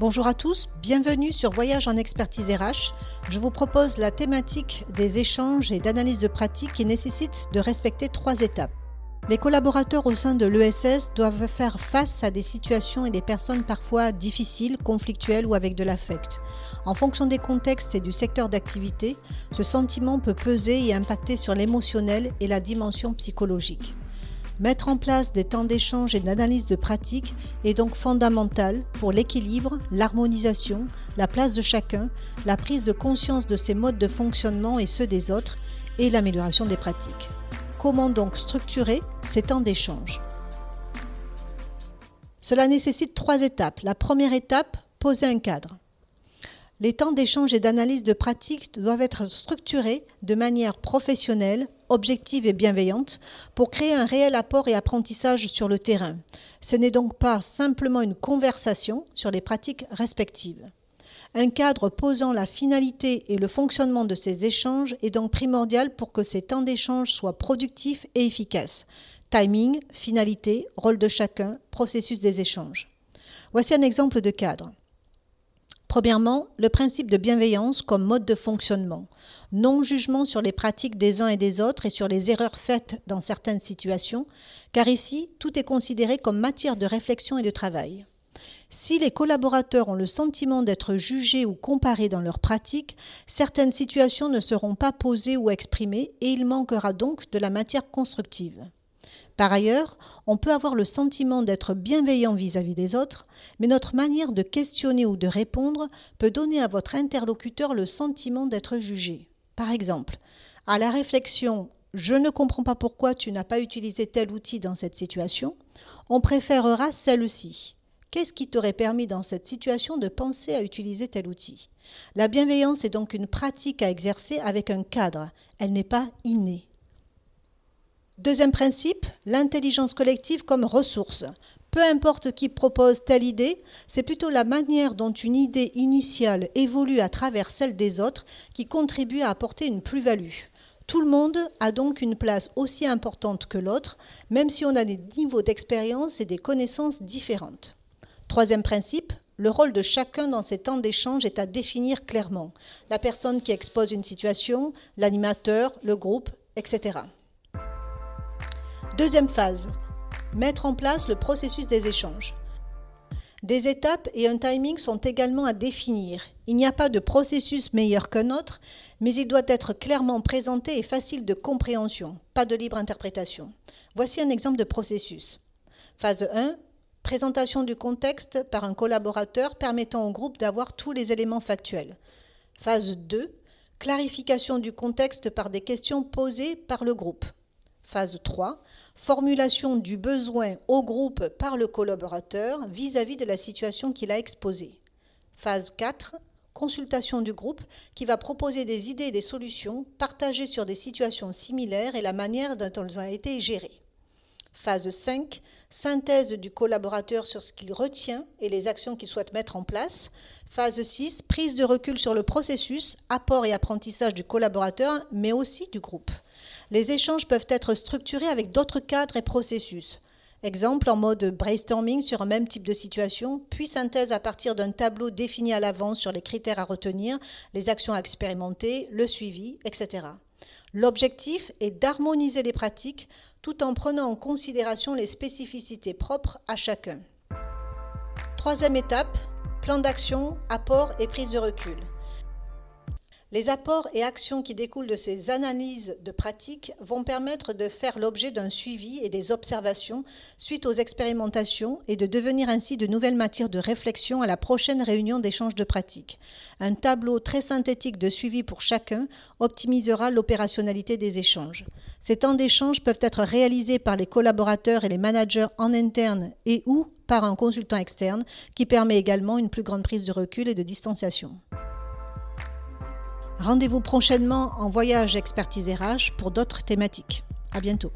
Bonjour à tous, bienvenue sur Voyage en expertise RH. Je vous propose la thématique des échanges et d'analyse de pratique qui nécessite de respecter trois étapes. Les collaborateurs au sein de l'ESS doivent faire face à des situations et des personnes parfois difficiles, conflictuelles ou avec de l'affect. En fonction des contextes et du secteur d'activité, ce sentiment peut peser et impacter sur l'émotionnel et la dimension psychologique. Mettre en place des temps d'échange et d'analyse de pratique est donc fondamental pour l'équilibre, l'harmonisation, la place de chacun, la prise de conscience de ses modes de fonctionnement et ceux des autres, et l'amélioration des pratiques. Comment donc structurer ces temps d'échange? Cela nécessite trois étapes. La première étape, poser un cadre. Les temps d'échange et d'analyse de pratique doivent être structurés de manière professionnelle, objective et bienveillante pour créer un réel apport et apprentissage sur le terrain. Ce n'est donc pas simplement une conversation sur les pratiques respectives. Un cadre posant la finalité et le fonctionnement de ces échanges est donc primordial pour que ces temps d'échange soient productifs et efficaces. Timing, finalité, rôle de chacun, processus des échanges. Voici un exemple de cadre. Premièrement, le principe de bienveillance comme mode de fonctionnement. Non-jugement sur les pratiques des uns et des autres et sur les erreurs faites dans certaines situations, car ici, tout est considéré comme matière de réflexion et de travail. Si les collaborateurs ont le sentiment d'être jugés ou comparés dans leurs pratiques, certaines situations ne seront pas posées ou exprimées et il manquera donc de la matière constructive. Par ailleurs, on peut avoir le sentiment d'être bienveillant vis-à-vis des autres, mais notre manière de questionner ou de répondre peut donner à votre interlocuteur le sentiment d'être jugé. Par exemple, à la réflexion je ne comprends pas pourquoi tu n'as pas utilisé tel outil dans cette situation, on préférera celle-ci. Qu'est-ce qui t'aurait permis dans cette situation de penser à utiliser tel outil? La bienveillance est donc une pratique à exercer avec un cadre, elle n'est pas innée. Deuxième principe, l'intelligence collective comme ressource. Peu importe qui propose telle idée, c'est plutôt la manière dont une idée initiale évolue à travers celle des autres qui contribue à apporter une plus-value. Tout le monde a donc une place aussi importante que l'autre, même si on a des niveaux d'expérience et des connaissances différentes. Troisième principe, le rôle de chacun dans ces temps d'échange est à définir clairement. La personne qui expose une situation, l'animateur, le groupe, etc. Deuxième phase, mettre en place le processus des échanges. Des étapes et un timing sont également à définir. Il n'y a pas de processus meilleur qu'un autre, mais il doit être clairement présenté et facile de compréhension, pas de libre interprétation. Voici un exemple de processus. Phase 1, présentation du contexte par un collaborateur permettant au groupe d'avoir tous les éléments factuels. Phase 2, clarification du contexte par des questions posées par le groupe. Phase 3, formulation du besoin au groupe par le collaborateur vis-à-vis de la situation qu'il a exposée. Phase 4, consultation du groupe qui va proposer des idées et des solutions partagées sur des situations similaires et la manière dont elles ont été gérées. Phase 5, synthèse du collaborateur sur ce qu'il retient et les actions qu'il souhaite mettre en place. Phase 6, prise de recul sur le processus, apport et apprentissage du collaborateur, mais aussi du groupe. Les échanges peuvent être structurés avec d'autres cadres et processus. Exemple en mode brainstorming sur un même type de situation, puis synthèse à partir d'un tableau défini à l'avance sur les critères à retenir, les actions à expérimenter, le suivi, etc. L'objectif est d'harmoniser les pratiques tout en prenant en considération les spécificités propres à chacun. Troisième étape, plan d'action, apport et prise de recul. Les apports et actions qui découlent de ces analyses de pratique vont permettre de faire l'objet d'un suivi et des observations suite aux expérimentations et de devenir ainsi de nouvelles matières de réflexion à la prochaine réunion d'échange de pratiques. Un tableau très synthétique de suivi pour chacun optimisera l'opérationnalité des échanges. Ces temps d'échange peuvent être réalisés par les collaborateurs et les managers en interne et ou par un consultant externe qui permet également une plus grande prise de recul et de distanciation. Rendez-vous prochainement en voyage expertise RH pour d'autres thématiques. À bientôt.